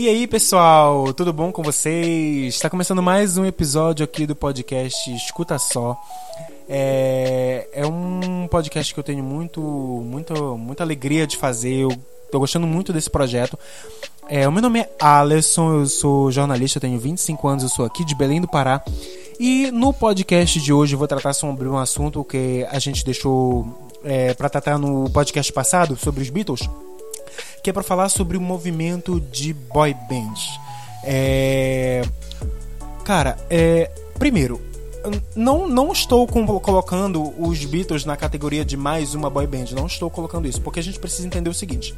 E aí, pessoal, tudo bom com vocês? Está começando mais um episódio aqui do podcast Escuta Só. É, é um podcast que eu tenho muito, muito, muita alegria de fazer. Eu tô gostando muito desse projeto. É, o meu nome é Alisson, eu sou jornalista, eu tenho 25 anos, eu sou aqui de Belém do Pará. E no podcast de hoje eu vou tratar sobre um assunto que a gente deixou é, para tratar no podcast passado sobre os Beatles que é para falar sobre o movimento de boy bands. É... Cara, é... primeiro, não, não estou colocando os Beatles na categoria de mais uma boy band, não estou colocando isso, porque a gente precisa entender o seguinte.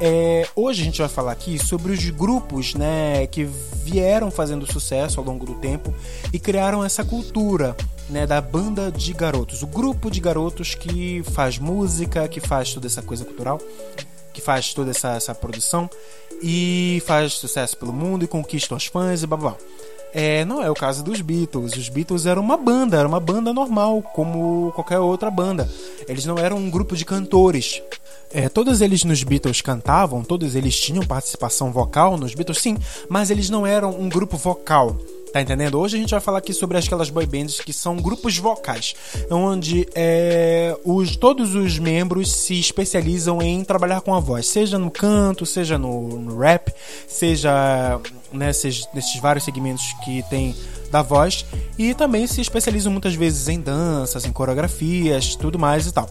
É, hoje a gente vai falar aqui sobre os grupos né, que vieram fazendo sucesso ao longo do tempo e criaram essa cultura né, da banda de garotos, o grupo de garotos que faz música, que faz toda essa coisa cultural que faz toda essa, essa produção e faz sucesso pelo mundo e conquista os fãs e blá blá. É, não é o caso dos Beatles. Os Beatles eram uma banda, era uma banda normal, como qualquer outra banda. Eles não eram um grupo de cantores. É, todos eles nos Beatles cantavam, todos eles tinham participação vocal nos Beatles, sim, mas eles não eram um grupo vocal. Tá entendendo? Hoje a gente vai falar aqui sobre aquelas boy bands que são grupos vocais, onde é, os, todos os membros se especializam em trabalhar com a voz, seja no canto, seja no, no rap, seja nesses, nesses vários segmentos que tem da voz, e também se especializam muitas vezes em danças, em coreografias, tudo mais e tal.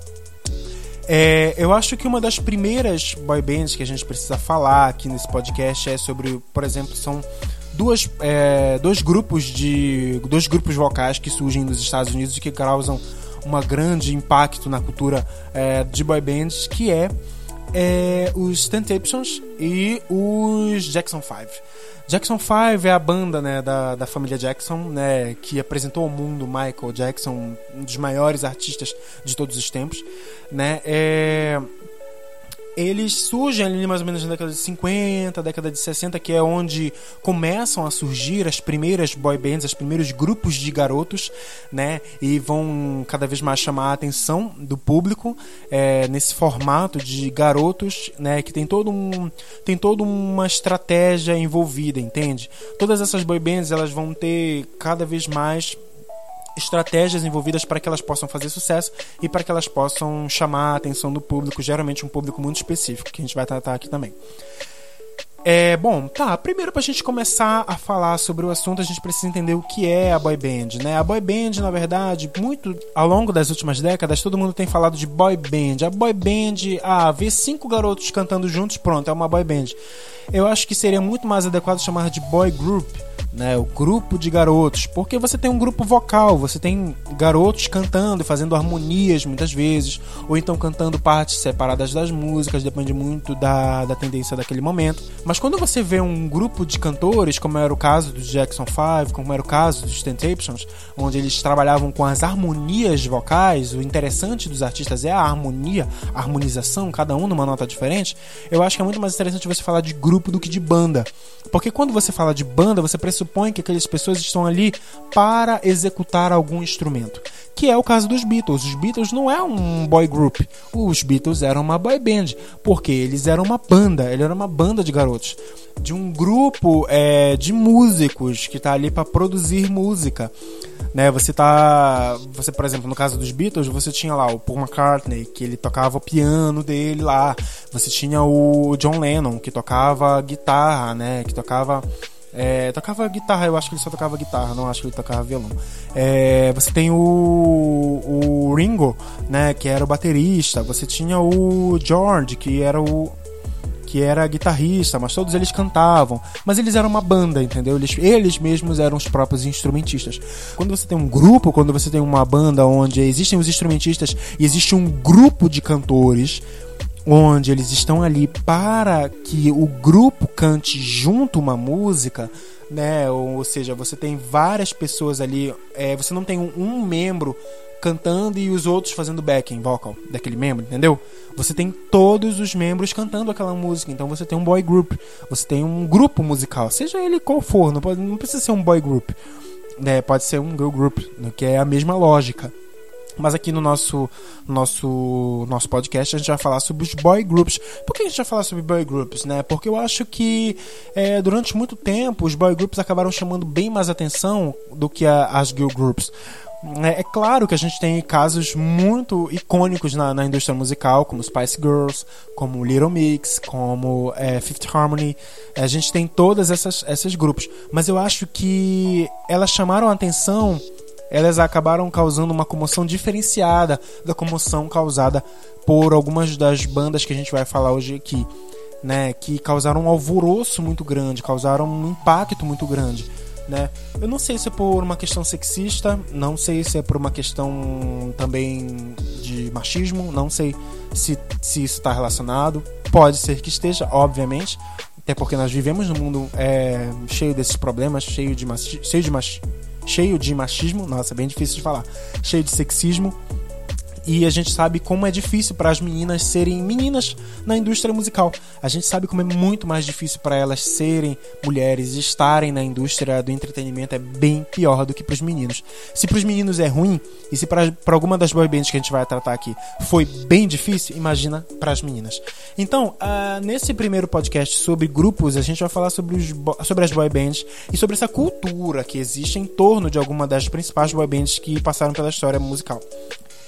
É, eu acho que uma das primeiras boy bands que a gente precisa falar aqui nesse podcast é sobre, por exemplo, são duas, é, dois grupos de dois grupos vocais que surgem nos Estados Unidos e que causam um grande impacto na cultura é, de boy bands, que é, é os Temptations e os Jackson 5. Jackson 5 é a banda né, da, da família Jackson, né, que apresentou ao mundo Michael Jackson, um dos maiores artistas de todos os tempos. Né, é, eles surgem ali mais ou menos na década de 50, década de 60, que é onde começam a surgir as primeiras boy bands, os primeiros grupos de garotos, né? E vão cada vez mais chamar a atenção do público é, nesse formato de garotos, né? Que tem todo um tem toda uma estratégia envolvida, entende? Todas essas boy bands elas vão ter cada vez mais estratégias envolvidas para que elas possam fazer sucesso e para que elas possam chamar a atenção do público, geralmente um público muito específico, que a gente vai tratar aqui também. É, bom, tá, primeiro pra gente começar a falar sobre o assunto, a gente precisa entender o que é a boy band, né? A boy band, na verdade, muito ao longo das últimas décadas, todo mundo tem falado de boy band. A boy band, ah, ver cinco garotos cantando juntos, pronto, é uma boy band. Eu acho que seria muito mais adequado chamar de boy group, né, o grupo de garotos, porque você tem um grupo vocal, você tem garotos cantando e fazendo harmonias muitas vezes, ou então cantando partes separadas das músicas, depende muito da, da tendência daquele momento. Mas quando você vê um grupo de cantores, como era o caso do Jackson 5, como era o caso dos Temptations, onde eles trabalhavam com as harmonias vocais, o interessante dos artistas é a harmonia, a harmonização, cada um numa nota diferente, eu acho que é muito mais interessante você falar de grupo do que de banda. Porque quando você fala de banda, você pressupõe que aquelas pessoas estão ali para executar algum instrumento. Que é o caso dos Beatles. Os Beatles não é um boy group. Os Beatles eram uma boy band. Porque eles eram uma banda. Ele era uma banda de garotos. De um grupo é, de músicos que está ali para produzir música. Né, você tá. Você, por exemplo, no caso dos Beatles, você tinha lá o Paul McCartney, que ele tocava o piano dele lá. Você tinha o John Lennon, que tocava guitarra, né? Que tocava. É, tocava guitarra, eu acho que ele só tocava guitarra, não acho que ele tocava violão. É, você tem o, o Ringo, né, que era o baterista. Você tinha o George, que era o, que era guitarrista, mas todos eles cantavam. Mas eles eram uma banda, entendeu? Eles, eles mesmos eram os próprios instrumentistas. Quando você tem um grupo, quando você tem uma banda onde existem os instrumentistas e existe um grupo de cantores, onde eles estão ali para que o grupo cante junto uma música, né? Ou, seja, você tem várias pessoas ali, é, você não tem um, um membro cantando e os outros fazendo backing vocal daquele membro, entendeu? Você tem todos os membros cantando aquela música, então você tem um boy group, você tem um grupo musical, seja ele qual for, não, pode, não precisa ser um boy group, né? Pode ser um girl group, né? que é a mesma lógica. Mas aqui no nosso, nosso, nosso podcast a gente vai falar sobre os boy groups. Por que a gente vai falar sobre boy groups, né? Porque eu acho que é, durante muito tempo os boy groups acabaram chamando bem mais atenção do que a, as girl groups. É, é, claro que a gente tem casos muito icônicos na, na, indústria musical, como Spice Girls, como Little Mix, como é, Fifth Harmony. A gente tem todas essas esses grupos, mas eu acho que elas chamaram a atenção elas acabaram causando uma comoção diferenciada da comoção causada por algumas das bandas que a gente vai falar hoje aqui, né, que causaram um alvoroço muito grande, causaram um impacto muito grande, né? Eu não sei se é por uma questão sexista, não sei se é por uma questão também de machismo, não sei se, se isso está relacionado. Pode ser que esteja, obviamente, até porque nós vivemos num mundo é, cheio desses problemas, cheio de, cheio de machismo cheio de machismo, nossa, é bem difícil de falar, cheio de sexismo. E a gente sabe como é difícil para as meninas serem meninas na indústria musical. A gente sabe como é muito mais difícil para elas serem mulheres e estarem na indústria do entretenimento é bem pior do que para os meninos. Se para os meninos é ruim e se para alguma das boy bands que a gente vai tratar aqui foi bem difícil, imagina para as meninas. Então, uh, nesse primeiro podcast sobre grupos, a gente vai falar sobre, os, sobre as boy bands e sobre essa cultura que existe em torno de alguma das principais boy bands que passaram pela história musical.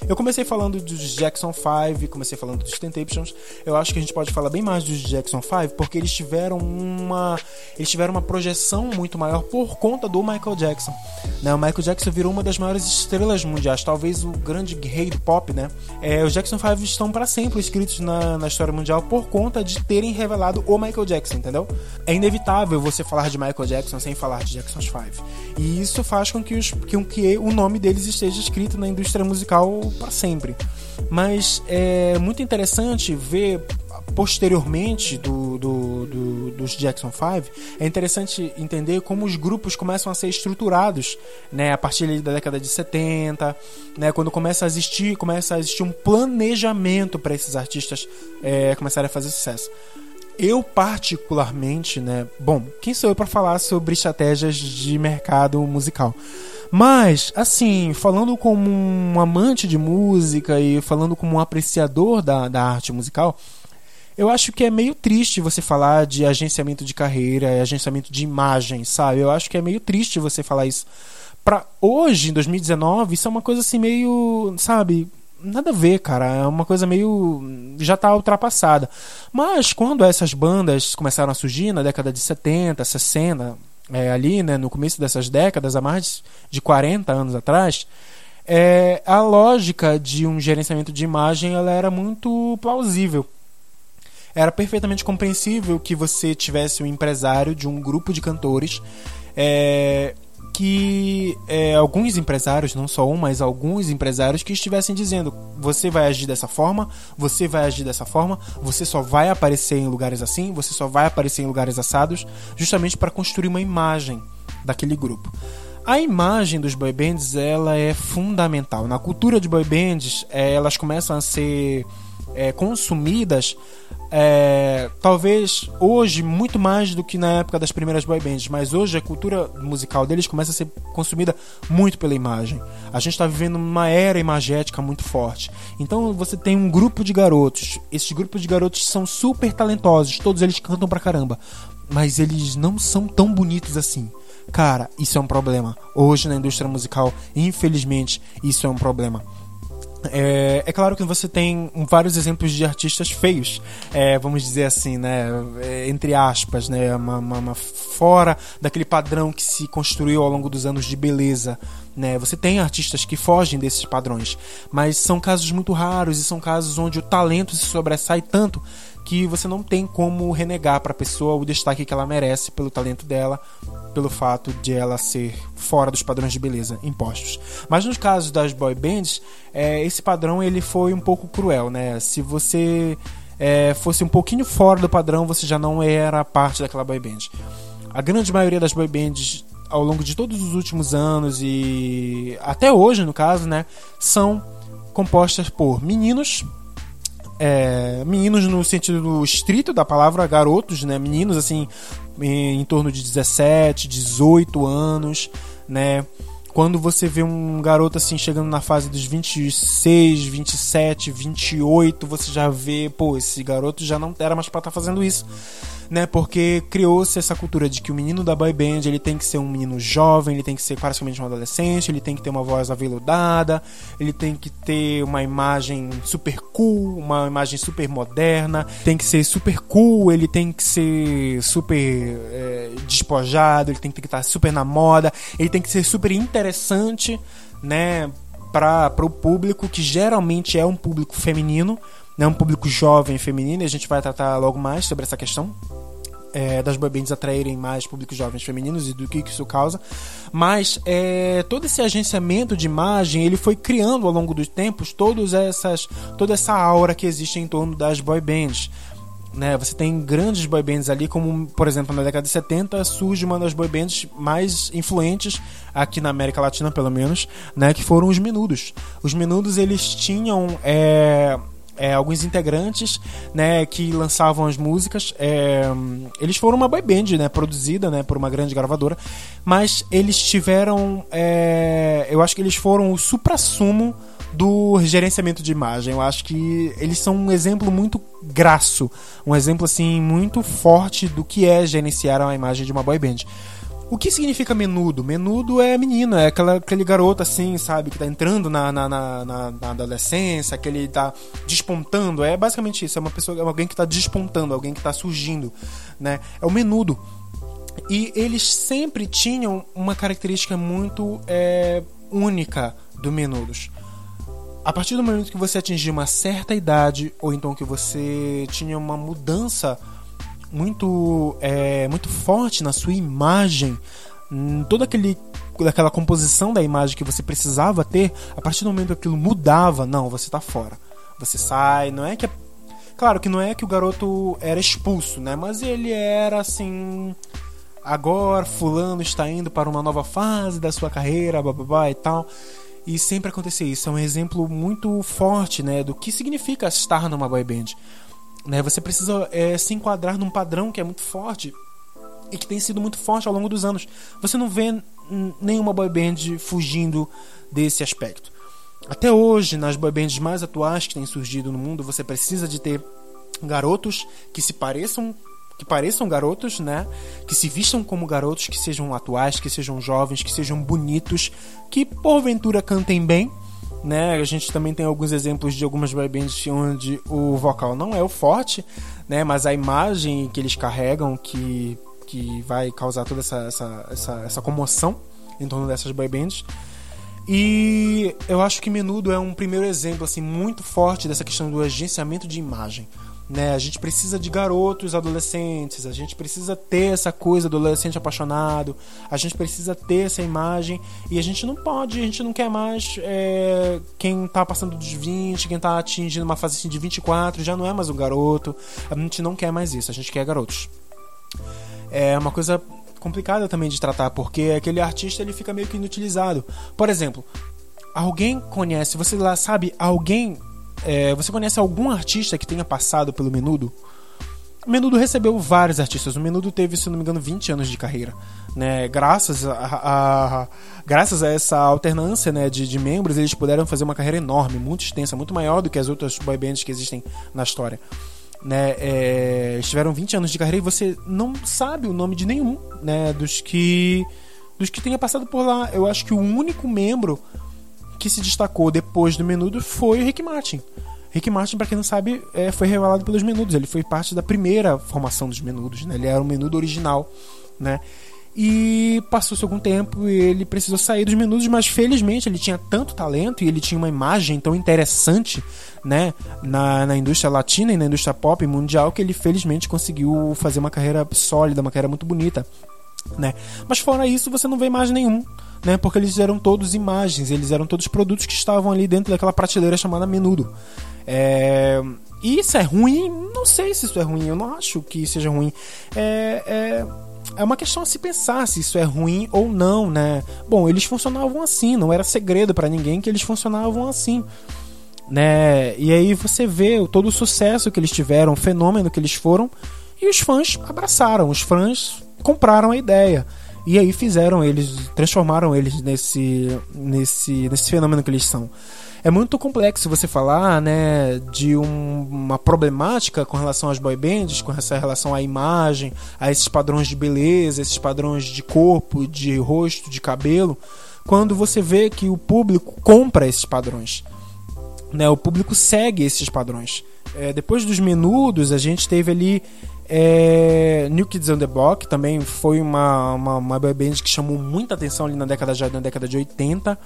Eu comecei falando dos Jackson 5, comecei falando dos Temptations. Eu acho que a gente pode falar bem mais dos Jackson 5 porque eles tiveram uma eles tiveram uma projeção muito maior por conta do Michael Jackson. Né? O Michael Jackson virou uma das maiores estrelas mundiais, talvez o grande rei do pop, né? É, os Jackson 5 estão para sempre escritos na, na história mundial por conta de terem revelado o Michael Jackson, entendeu? É inevitável você falar de Michael Jackson sem falar de Jackson 5. E isso faz com que, os, com que o nome deles esteja escrito na indústria musical para sempre. Mas é muito interessante ver posteriormente do, do, do, dos Jackson 5, é interessante entender como os grupos começam a ser estruturados, né, a partir da década de 70, né, quando começa a existir, começa a existir um planejamento para esses artistas é, começarem a fazer sucesso. Eu particularmente, né, bom, quem sou eu para falar sobre estratégias de mercado musical? Mas, assim, falando como um amante de música e falando como um apreciador da, da arte musical, eu acho que é meio triste você falar de agenciamento de carreira, agenciamento de imagem, sabe? Eu acho que é meio triste você falar isso. Pra hoje, em 2019, isso é uma coisa assim meio, sabe? Nada a ver, cara. É uma coisa meio. já tá ultrapassada. Mas quando essas bandas começaram a surgir na década de 70, 60, é, ali, né, no começo dessas décadas, há mais de 40 anos atrás, é, a lógica de um gerenciamento de imagem ela era muito plausível. Era perfeitamente compreensível que você tivesse um empresário de um grupo de cantores é, que é, alguns empresários, não só um, mas alguns empresários que estivessem dizendo: você vai agir dessa forma, você vai agir dessa forma, você só vai aparecer em lugares assim, você só vai aparecer em lugares assados, justamente para construir uma imagem daquele grupo. A imagem dos boy bands ela é fundamental. Na cultura de boy bands, é, elas começam a ser é, consumidas é, talvez hoje muito mais do que na época das primeiras boy bands, mas hoje a cultura musical deles começa a ser consumida muito pela imagem. A gente está vivendo uma era imagética muito forte. Então você tem um grupo de garotos. Esses grupos de garotos são super talentosos, todos eles cantam pra caramba, mas eles não são tão bonitos assim. Cara, isso é um problema. Hoje na indústria musical, infelizmente, isso é um problema. É, é, claro que você tem vários exemplos de artistas feios, é, vamos dizer assim, né? É, entre aspas, né? Uma, uma, uma, fora daquele padrão que se construiu ao longo dos anos de beleza. Né? Você tem artistas que fogem desses padrões, mas são casos muito raros e são casos onde o talento se sobressai tanto que você não tem como renegar para a pessoa o destaque que ela merece pelo talento dela, pelo fato de ela ser fora dos padrões de beleza impostos. Mas nos casos das boy bands, é, esse padrão ele foi um pouco cruel, né? Se você é, fosse um pouquinho fora do padrão, você já não era parte daquela boy band. A grande maioria das boy bands ao longo de todos os últimos anos e até hoje, no caso, né, são compostas por meninos é, meninos no sentido estrito da palavra, garotos, né? Meninos assim em, em torno de 17, 18 anos, né? quando você vê um garoto assim chegando na fase dos 26, 27, 28, você já vê, pô, esse garoto já não era mais para estar tá fazendo isso né? Porque criou-se essa cultura de que o menino da boy band ele tem que ser um menino jovem, ele tem que ser praticamente um adolescente, ele tem que ter uma voz aveludada, ele tem que ter uma imagem super cool, uma imagem super moderna, tem que ser super cool, ele tem que ser super é, despojado, ele tem que estar super na moda, ele tem que ser super interessante, né? Para o público que geralmente é um público feminino, né, um público jovem feminino, e a gente vai tratar logo mais sobre essa questão. É, das boy bands atraírem mais públicos jovens femininos e do que isso causa, mas é, todo esse agenciamento de imagem ele foi criando ao longo dos tempos todos essas, toda essa aura que existe em torno das boy bands. Né, você tem grandes boy bands ali, como por exemplo na década de 70 surge uma das boy bands mais influentes aqui na América Latina, pelo menos, né, que foram os Menudos. Os Menudos eles tinham é, é, alguns integrantes né, que lançavam as músicas. É, eles foram uma boy band né, produzida né, por uma grande gravadora, mas eles tiveram. É, eu acho que eles foram o supra-sumo do gerenciamento de imagem. Eu acho que eles são um exemplo muito graço, um exemplo assim muito forte do que é gerenciar a imagem de uma boy band. O que significa menudo? Menudo é menina, é aquela, aquele garoto assim, sabe, que tá entrando na, na, na, na, na adolescência, que ele tá despontando. É basicamente isso, é uma pessoa, é alguém que tá despontando, alguém que tá surgindo, né? É o menudo. E eles sempre tinham uma característica muito é, única do menudos. A partir do momento que você atingia uma certa idade, ou então que você tinha uma mudança muito, é, muito forte na sua imagem, toda aquele daquela composição da imagem que você precisava ter, a partir do momento que aquilo mudava, não, você está fora. Você sai, não é que claro que não é que o garoto era expulso, né? Mas ele era assim, agora fulano está indo para uma nova fase da sua carreira, babá e tal. E sempre acontecia isso. É um exemplo muito forte, né, do que significa estar numa boy band. Né? Você precisa é, se enquadrar num padrão que é muito forte e que tem sido muito forte ao longo dos anos. Você não vê nenhuma boy band fugindo desse aspecto. Até hoje, nas boy bands mais atuais que têm surgido no mundo, você precisa de ter garotos que se pareçam que pareçam garotos, né? Que se vistam como garotos, que sejam atuais, que sejam jovens, que sejam bonitos, que porventura cantem bem, né? A gente também tem alguns exemplos de algumas boy bands onde o vocal não é o forte, né? Mas a imagem que eles carregam que, que vai causar toda essa, essa, essa, essa comoção em torno dessas boy bands. E eu acho que Menudo é um primeiro exemplo assim muito forte dessa questão do agenciamento de imagem. Né? A gente precisa de garotos adolescentes, a gente precisa ter essa coisa do adolescente apaixonado, a gente precisa ter essa imagem e a gente não pode, a gente não quer mais é, quem tá passando dos 20, quem tá atingindo uma fase assim de 24, já não é mais um garoto, a gente não quer mais isso, a gente quer garotos. É uma coisa complicada também de tratar, porque aquele artista ele fica meio que inutilizado. Por exemplo, alguém conhece, você lá sabe, alguém é, você conhece algum artista que tenha passado pelo Menudo? O Menudo recebeu vários artistas. O Menudo teve, se não me engano, 20 anos de carreira. Né? Graças, a, a, a graças a essa alternância né, de, de, membros, eles puderam fazer uma carreira enorme, muito extensa, muito maior do que as outras boy bands que existem na história. Né, é, eles tiveram 20 anos de carreira e você não sabe o nome de nenhum né, dos que dos que tenha passado por lá. Eu acho que o único membro que se destacou depois do Menudo foi o Rick Martin. Rick Martin, para quem não sabe, é, foi revelado pelos Menudos. Ele foi parte da primeira formação dos Menudos, né? Ele era o Menudo original, né? E passou-se algum tempo e ele precisou sair dos Menudos, mas felizmente ele tinha tanto talento e ele tinha uma imagem tão interessante, né? Na, na indústria latina e na indústria pop mundial que ele felizmente conseguiu fazer uma carreira sólida, uma carreira muito bonita, né? Mas fora isso, você não vê mais nenhum né? Porque eles eram todos imagens, eles eram todos produtos que estavam ali dentro daquela prateleira chamada menudo. É... E isso é ruim? Não sei se isso é ruim, eu não acho que seja ruim. É, é, é uma questão a se pensar se isso é ruim ou não, né? Bom, eles funcionavam assim, não era segredo para ninguém que eles funcionavam assim. Né? E aí você vê todo o sucesso que eles tiveram, o fenômeno que eles foram, e os fãs abraçaram, os fãs compraram a ideia. E aí fizeram eles, transformaram eles nesse, nesse, nesse fenômeno que eles são. É muito complexo você falar né, de um, uma problemática com relação às boy bands, com essa relação à imagem, a esses padrões de beleza, esses padrões de corpo, de rosto, de cabelo, quando você vê que o público compra esses padrões. Né, o público segue esses padrões. É, depois dos menudos, a gente teve ali é, New Kids on the Block, também foi uma, uma, uma boy band que chamou muita atenção ali na década, na década de 80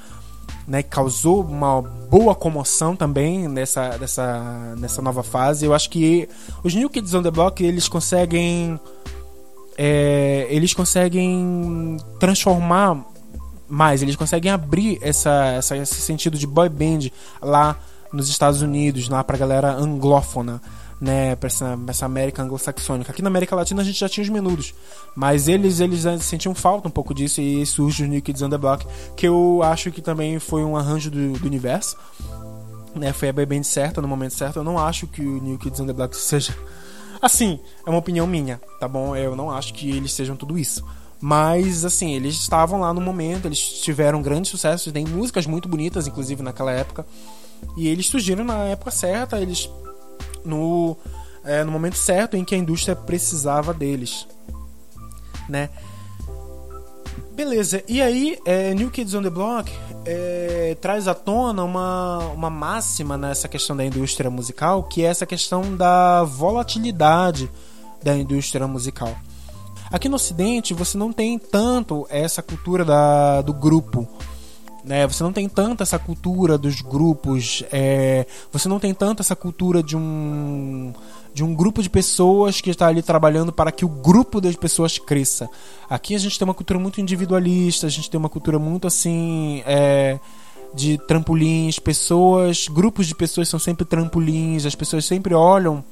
né, causou uma boa comoção também nessa, nessa, nessa nova fase. Eu acho que os New Kids on the Block eles conseguem é, eles conseguem transformar mais, eles conseguem abrir essa, essa, esse sentido de boy band lá nos Estados Unidos, lá pra galera anglófona né, para essa, essa América anglo-saxônica. Aqui na América Latina a gente já tinha os menudos, mas eles eles sentiam falta um pouco disso e surge o New Kids on the Block, que eu acho que também foi um arranjo do, do universo. Né, foi a bem certa no momento certo. Eu não acho que o New Kids on the Block seja assim, é uma opinião minha, tá bom? Eu não acho que eles sejam tudo isso. Mas, assim, eles estavam lá no momento, eles tiveram grande sucesso, tem músicas muito bonitas, inclusive, naquela época. E eles surgiram na época certa, eles no, é, no momento certo em que a indústria precisava deles, né? Beleza, e aí é, New Kids on the Block é, traz à tona uma, uma máxima nessa questão da indústria musical, que é essa questão da volatilidade da indústria musical. Aqui no Ocidente você não tem tanto essa cultura da, do grupo, né? Você não tem tanto essa cultura dos grupos, é, você não tem tanto essa cultura de um de um grupo de pessoas que está ali trabalhando para que o grupo das pessoas cresça. Aqui a gente tem uma cultura muito individualista, a gente tem uma cultura muito assim é, de trampolins, pessoas, grupos de pessoas são sempre trampolins, as pessoas sempre olham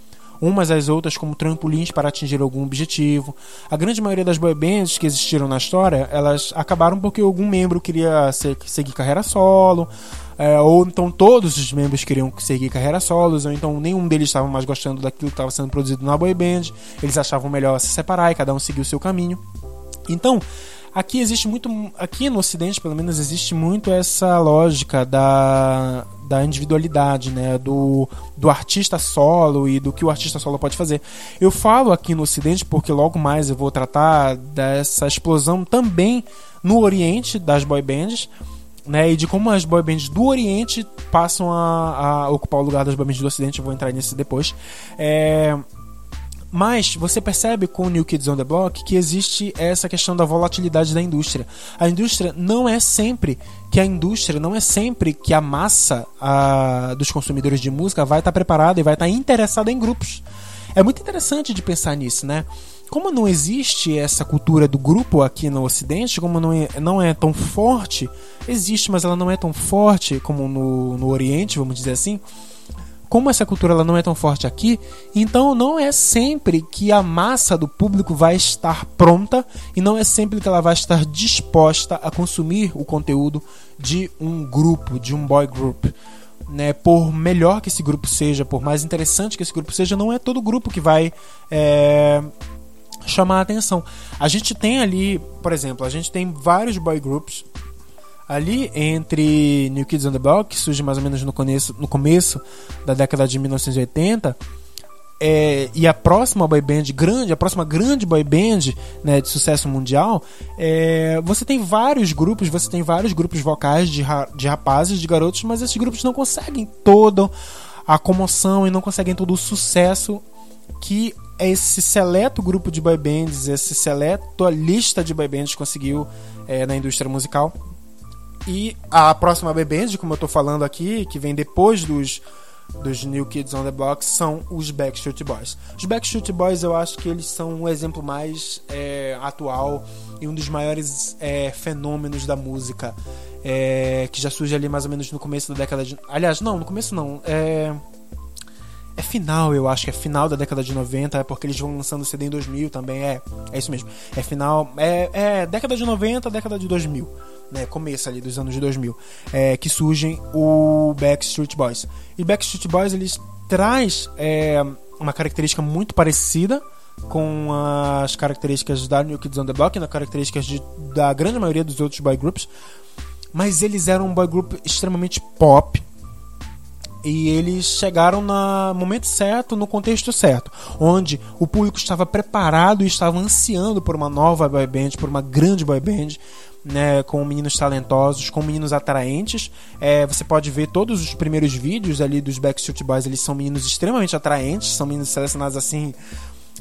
umas às outras como trampolins para atingir algum objetivo. A grande maioria das boy bands que existiram na história, elas acabaram porque algum membro queria ser, seguir carreira solo, é, ou então todos os membros queriam seguir carreira solos, ou então nenhum deles estava mais gostando daquilo que estava sendo produzido na boy band, eles achavam melhor se separar e cada um seguir o seu caminho. Então, aqui existe muito, aqui no Ocidente pelo menos existe muito essa lógica da da individualidade, né, do, do artista solo e do que o artista solo pode fazer. Eu falo aqui no Ocidente porque logo mais eu vou tratar dessa explosão também no Oriente das boy bands, né, e de como as boy bands do Oriente passam a, a ocupar o lugar das boy bands do Ocidente. Eu vou entrar nisso depois. É, mas você percebe com o New Kids on the Block que existe essa questão da volatilidade da indústria. A indústria não é sempre que a indústria não é sempre que a massa a, dos consumidores de música vai estar preparada e vai estar interessada em grupos. É muito interessante de pensar nisso, né? Como não existe essa cultura do grupo aqui no Ocidente, como não é, não é tão forte, existe, mas ela não é tão forte como no, no Oriente, vamos dizer assim como essa cultura ela não é tão forte aqui, então não é sempre que a massa do público vai estar pronta e não é sempre que ela vai estar disposta a consumir o conteúdo de um grupo, de um boy group. Né, por melhor que esse grupo seja, por mais interessante que esse grupo seja, não é todo grupo que vai é, chamar a atenção. A gente tem ali, por exemplo, a gente tem vários boy groups ali entre New Kids on the Block, que surge mais ou menos no começo, no começo da década de 1980, é, e a próxima boy band grande, a próxima grande boy band né, de sucesso mundial, é, você tem vários grupos, você tem vários grupos vocais de, de rapazes, de garotos, mas esses grupos não conseguem toda a comoção e não conseguem todo o sucesso que esse seleto grupo de boy bands, esse seleto lista de boy bands conseguiu é, na indústria musical. E a próxima band, como eu tô falando aqui, que vem depois dos, dos New Kids on the Block, são os Backstreet Boys. Os Backstreet Boys eu acho que eles são o exemplo mais é, atual e um dos maiores é, fenômenos da música. É, que já surge ali mais ou menos no começo da década de. Aliás, não, no começo não. É. É final, eu acho que é final da década de 90, é porque eles vão lançando CD em 2000 também, é. É isso mesmo. É final. É, é década de 90, década de 2000 né, começo ali dos anos de 2000, é, que surgem o Backstreet Boys. E Backstreet Boys eles traz é, uma característica muito parecida com as características da New Kids on the Block, nas características de, da grande maioria dos outros boy groups, mas eles eram um boy group extremamente pop. E eles chegaram no momento certo, no contexto certo, onde o público estava preparado e estava ansiando por uma nova boy band, por uma grande boy band, né, com meninos talentosos, com meninos atraentes. É, você pode ver todos os primeiros vídeos ali dos Backstreet Boys, eles são meninos extremamente atraentes, são meninos selecionados assim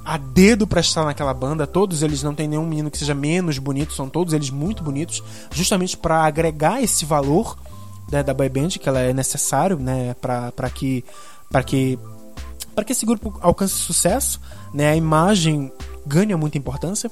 a dedo para estar naquela banda. Todos eles não tem nenhum menino que seja menos bonito, são todos eles muito bonitos, justamente para agregar esse valor né, da boy band que ela é necessário, né, para que para que para que esse grupo alcance sucesso, né, a imagem ganha muita importância,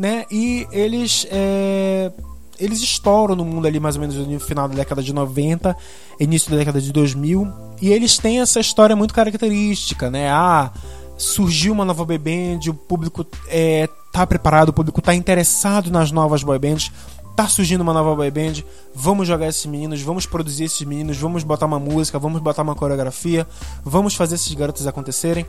né, e eles é, eles estouram no mundo ali mais ou menos no final da década de 90, início da década de 2000, e eles têm essa história muito característica, né? Ah, surgiu uma nova boy band, o público é, tá preparado, o público tá interessado nas novas boy bands, tá surgindo uma nova boy band, vamos jogar esses meninos, vamos produzir esses meninos, vamos botar uma música, vamos botar uma coreografia, vamos fazer esses garotos acontecerem.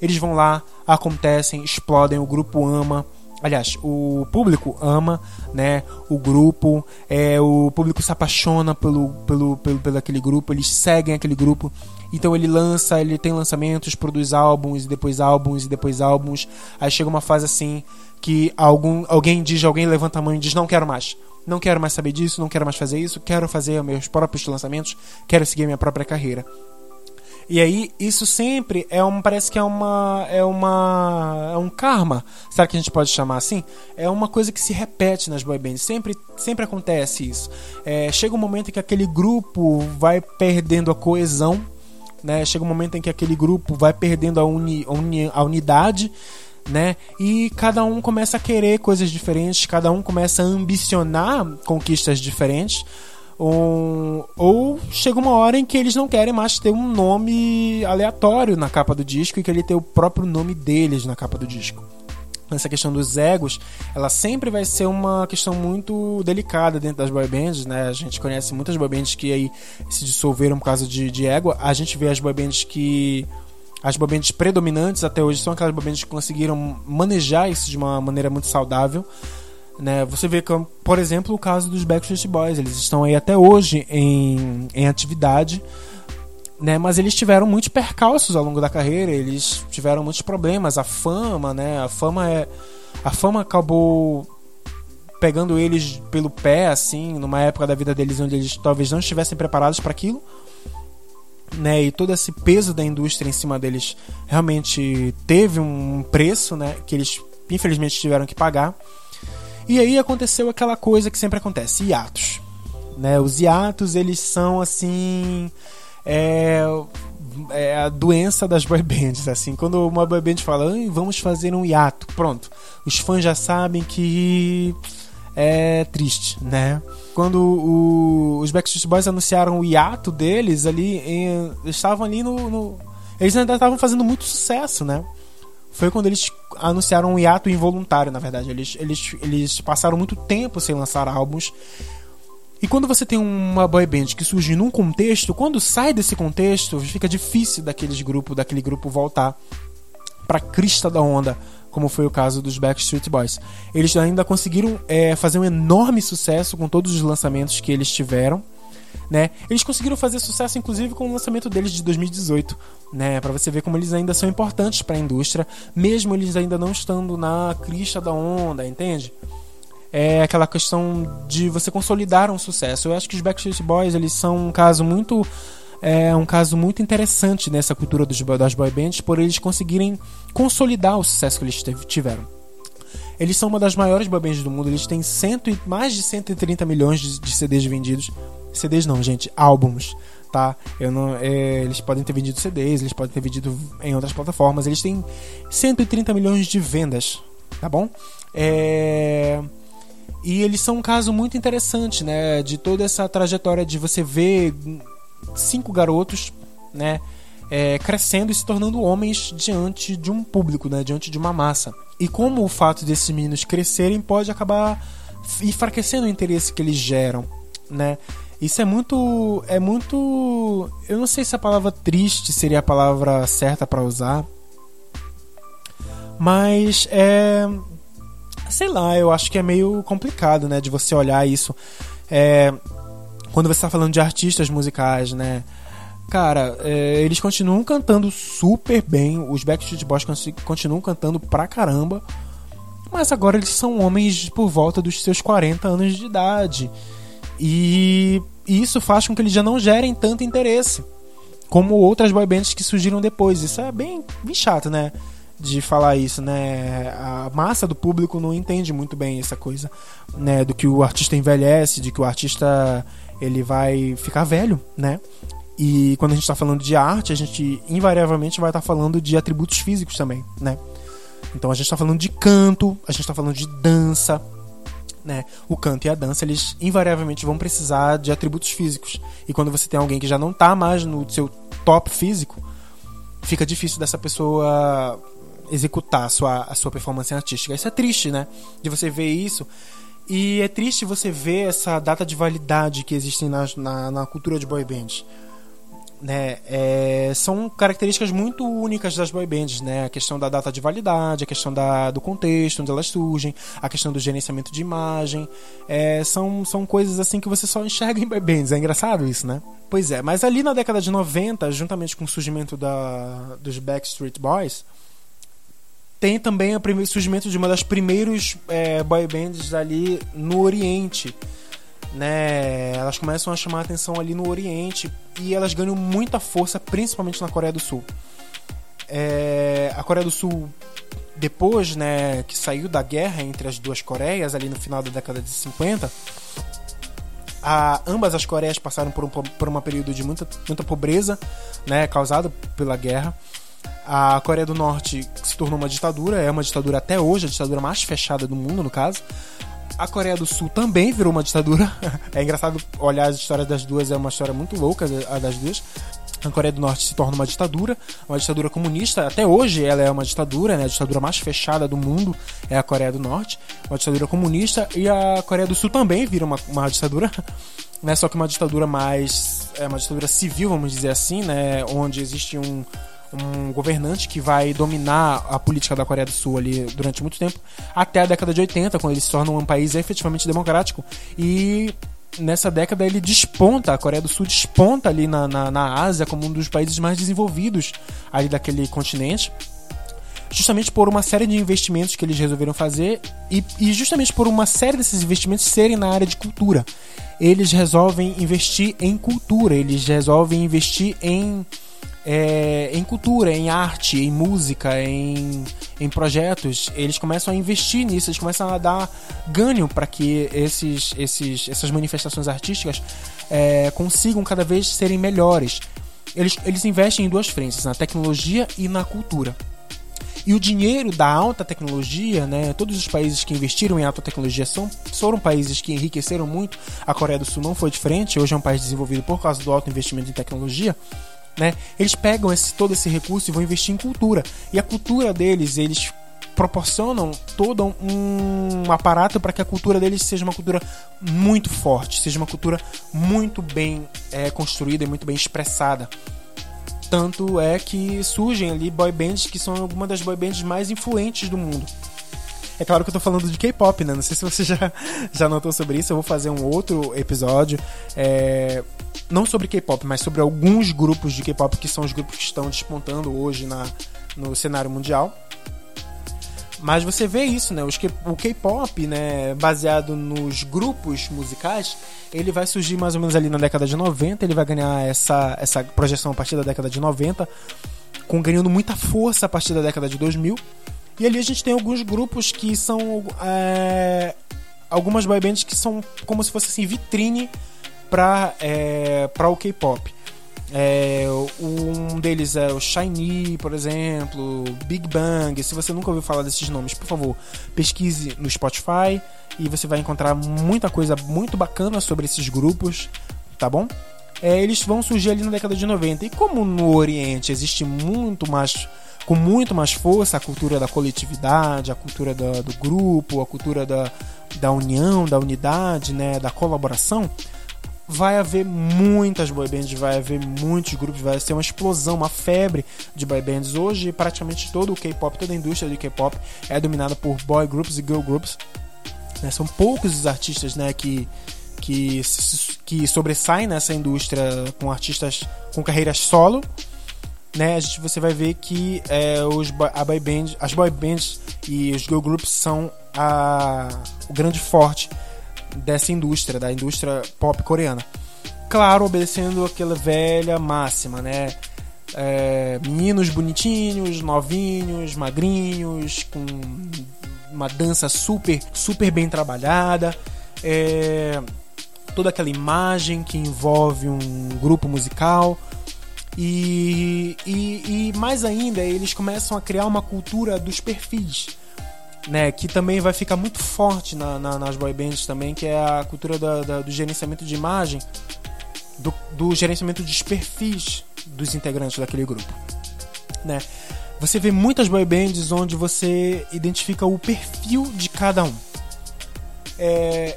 Eles vão lá, acontecem, explodem, o grupo ama. Aliás, o público ama, né? O grupo, é, o público se apaixona pelo, pelo, pelo, pelo aquele grupo, eles seguem aquele grupo então ele lança, ele tem lançamentos, produz álbuns e depois álbuns e depois álbuns. Aí chega uma fase assim que algum, alguém diz, alguém levanta a mão e diz: Não quero mais. Não quero mais saber disso, não quero mais fazer isso, quero fazer meus próprios lançamentos, quero seguir minha própria carreira. E aí, isso sempre é um. Parece que é uma. É uma. É um karma. Será que a gente pode chamar assim? É uma coisa que se repete nas boy bands. Sempre, sempre acontece isso. É, chega um momento em que aquele grupo vai perdendo a coesão né? Chega um momento em que aquele grupo vai perdendo a, uni, a, uni, a unidade, né? E cada um começa a querer coisas diferentes, cada um começa a ambicionar conquistas diferentes. Ou, ou, chega uma hora em que eles não querem mais ter um nome aleatório na capa do disco e que ele ter o próprio nome deles na capa do disco essa questão dos egos, ela sempre vai ser uma questão muito delicada dentro das boy bands, né? A gente conhece muitas boy bands que aí se dissolveram por causa de, de ego. A gente vê as boy bands que as boy bands predominantes até hoje são aquelas boy bands que conseguiram manejar isso de uma maneira muito saudável. Né? Você vê, por exemplo, o caso dos Backstreet Boys. Eles estão aí até hoje em, em atividade né? Mas eles tiveram muitos percalços ao longo da carreira, eles tiveram muitos problemas, a fama, né? A fama é a fama acabou pegando eles pelo pé assim, numa época da vida deles onde eles talvez não estivessem preparados para aquilo. Né, e todo esse peso da indústria em cima deles realmente teve um preço, né, que eles infelizmente tiveram que pagar. E aí aconteceu aquela coisa que sempre acontece, hiatos, né? Os hiatos, eles são assim, é, é a doença das boy bands, assim. Quando uma boy band fala, vamos fazer um hiato, pronto. Os fãs já sabem que é triste, né? Quando o, os Backstreet Boys anunciaram o hiato deles ali, em, estavam ali no, no, Eles ainda estavam fazendo muito sucesso, né? Foi quando eles anunciaram um hiato involuntário, na verdade. Eles, eles, eles passaram muito tempo sem lançar álbuns e quando você tem uma boy band que surge num contexto, quando sai desse contexto, fica difícil daqueles grupos, daquele grupo voltar pra crista da onda, como foi o caso dos Backstreet Boys. Eles ainda conseguiram é, fazer um enorme sucesso com todos os lançamentos que eles tiveram. Né? Eles conseguiram fazer sucesso, inclusive, com o lançamento deles de 2018, né? Para você ver como eles ainda são importantes para a indústria, mesmo eles ainda não estando na crista da onda, entende? é aquela questão de você consolidar um sucesso. Eu acho que os Backstreet Boys eles são um caso muito é um caso muito interessante nessa cultura dos, das boy bands por eles conseguirem consolidar o sucesso que eles tiveram. Eles são uma das maiores boy bands do mundo, eles têm cento, mais de 130 milhões de, de CDs vendidos. CDs não, gente, álbuns, tá? Eu não, é, eles podem ter vendido CDs, eles podem ter vendido em outras plataformas, eles têm 130 milhões de vendas, tá bom? É e eles são um caso muito interessante, né? De toda essa trajetória de você ver cinco garotos, né? É, crescendo e se tornando homens diante de um público, né? Diante de uma massa. E como o fato desses meninos crescerem pode acabar enfraquecendo o interesse que eles geram, né? Isso é muito, é muito, eu não sei se a palavra triste seria a palavra certa para usar, Mas é. Sei lá, eu acho que é meio complicado, né? De você olhar isso. É, quando você está falando de artistas musicais, né? Cara, é, eles continuam cantando super bem. Os Backstreet Boys continuam cantando pra caramba. Mas agora eles são homens por volta dos seus 40 anos de idade. E isso faz com que eles já não gerem tanto interesse. Como outras boy bands que surgiram depois. Isso é bem, bem chato, né? De falar isso, né? A massa do público não entende muito bem essa coisa, né? Do que o artista envelhece, de que o artista ele vai ficar velho, né? E quando a gente está falando de arte, a gente invariavelmente vai estar tá falando de atributos físicos também, né? Então a gente está falando de canto, a gente está falando de dança, né? O canto e a dança, eles invariavelmente vão precisar de atributos físicos. E quando você tem alguém que já não está mais no seu top físico, fica difícil dessa pessoa executar a sua, a sua performance artística. Isso é triste, né? De você ver isso. E é triste você ver essa data de validade que existe na, na, na cultura de boy bands né, é, são características muito únicas das boy bands, né? A questão da data de validade, a questão da, do contexto onde elas surgem, a questão do gerenciamento de imagem, é, são, são coisas assim que você só enxerga em boy bands. É engraçado isso, né? Pois é, mas ali na década de 90, juntamente com o surgimento da, dos Backstreet Boys, tem também o surgimento de uma das primeiros é, boy bands ali no Oriente né? Elas começam a chamar atenção ali no Oriente e elas ganham muita força, principalmente na Coreia do Sul. É, a Coreia do Sul, depois, né, que saiu da guerra entre as duas Coreias ali no final da década de 50, a, ambas as Coreias passaram por um, por um período de muita, muita pobreza, né, causado pela guerra. A Coreia do Norte se tornou uma ditadura, é uma ditadura até hoje, a ditadura mais fechada do mundo, no caso. A Coreia do Sul também virou uma ditadura. é engraçado olhar as histórias das duas, é uma história muito louca a das duas. A Coreia do Norte se torna uma ditadura, uma ditadura comunista. Até hoje ela é uma ditadura, né? A ditadura mais fechada do mundo é a Coreia do Norte, uma ditadura comunista. E a Coreia do Sul também vira uma, uma ditadura, né? Só que uma ditadura mais. É uma ditadura civil, vamos dizer assim, né? Onde existe um, um governante que vai dominar a política da Coreia do Sul ali durante muito tempo, até a década de 80, quando ele se torna um país efetivamente democrático. E nessa década ele desponta, a Coreia do Sul desponta ali na, na, na Ásia como um dos países mais desenvolvidos ali daquele continente justamente por uma série de investimentos que eles resolveram fazer e, e, justamente por uma série desses investimentos serem na área de cultura. Eles resolvem investir em cultura, eles resolvem investir em é, em cultura, em arte, em música, em, em projetos, eles começam a investir nisso, eles começam a dar ganho para que esses, esses, essas manifestações artísticas é, consigam cada vez serem melhores. Eles, eles investem em duas frentes, na tecnologia e na cultura. E o dinheiro da alta tecnologia, né, todos os países que investiram em alta tecnologia são, foram países que enriqueceram muito. A Coreia do Sul não foi diferente, hoje é um país desenvolvido por causa do alto investimento em tecnologia. Né? Eles pegam esse, todo esse recurso e vão investir em cultura. E a cultura deles, eles proporcionam todo um aparato para que a cultura deles seja uma cultura muito forte, seja uma cultura muito bem é, construída e muito bem expressada. Tanto é que surgem ali boy bands que são algumas das boy bands mais influentes do mundo. É claro que eu tô falando de K-pop, né? Não sei se você já, já notou sobre isso. Eu vou fazer um outro episódio. É, não sobre K-pop, mas sobre alguns grupos de K-pop que são os grupos que estão despontando hoje na, no cenário mundial. Mas você vê isso, né? o K-pop, né, baseado nos grupos musicais, ele vai surgir mais ou menos ali na década de 90, ele vai ganhar essa, essa projeção a partir da década de 90, com ganhando muita força a partir da década de 2000. E ali a gente tem alguns grupos que são. É, algumas boy bands que são como se fosse assim, vitrine para é, o K-pop. É, um deles é o Shiny, por exemplo, Big Bang. Se você nunca ouviu falar desses nomes, por favor, pesquise no Spotify e você vai encontrar muita coisa muito bacana sobre esses grupos, tá bom? É, eles vão surgir ali na década de 90. E como no Oriente existe muito mais com muito mais força a cultura da coletividade, a cultura do, do grupo, a cultura da, da união, da unidade, né, da colaboração, vai haver muitas boy bands, vai haver muitos grupos, vai ser uma explosão, uma febre de boy bands. Hoje, praticamente todo o K-pop, toda a indústria do K-pop é dominada por boy groups e girl groups. Né? São poucos os artistas né, que, que, que sobressaem nessa indústria com artistas com carreiras solo. Né, a gente, você vai ver que é, os, a boy band, as boy bands e os girl groups são a, o grande forte dessa indústria, da indústria pop coreana. Claro, obedecendo aquela velha máxima, né? É, meninos bonitinhos, novinhos, magrinhos, com uma dança super, super bem trabalhada. É, toda aquela imagem que envolve um grupo musical. E, e, e mais ainda, eles começam a criar uma cultura dos perfis né, que também vai ficar muito forte na, na, nas boy bands também, que é a cultura da, da, do gerenciamento de imagem, do, do, gerenciamento dos perfis dos integrantes daquele grupo, né? Você vê muitas boy bands onde você identifica o perfil de cada um. É,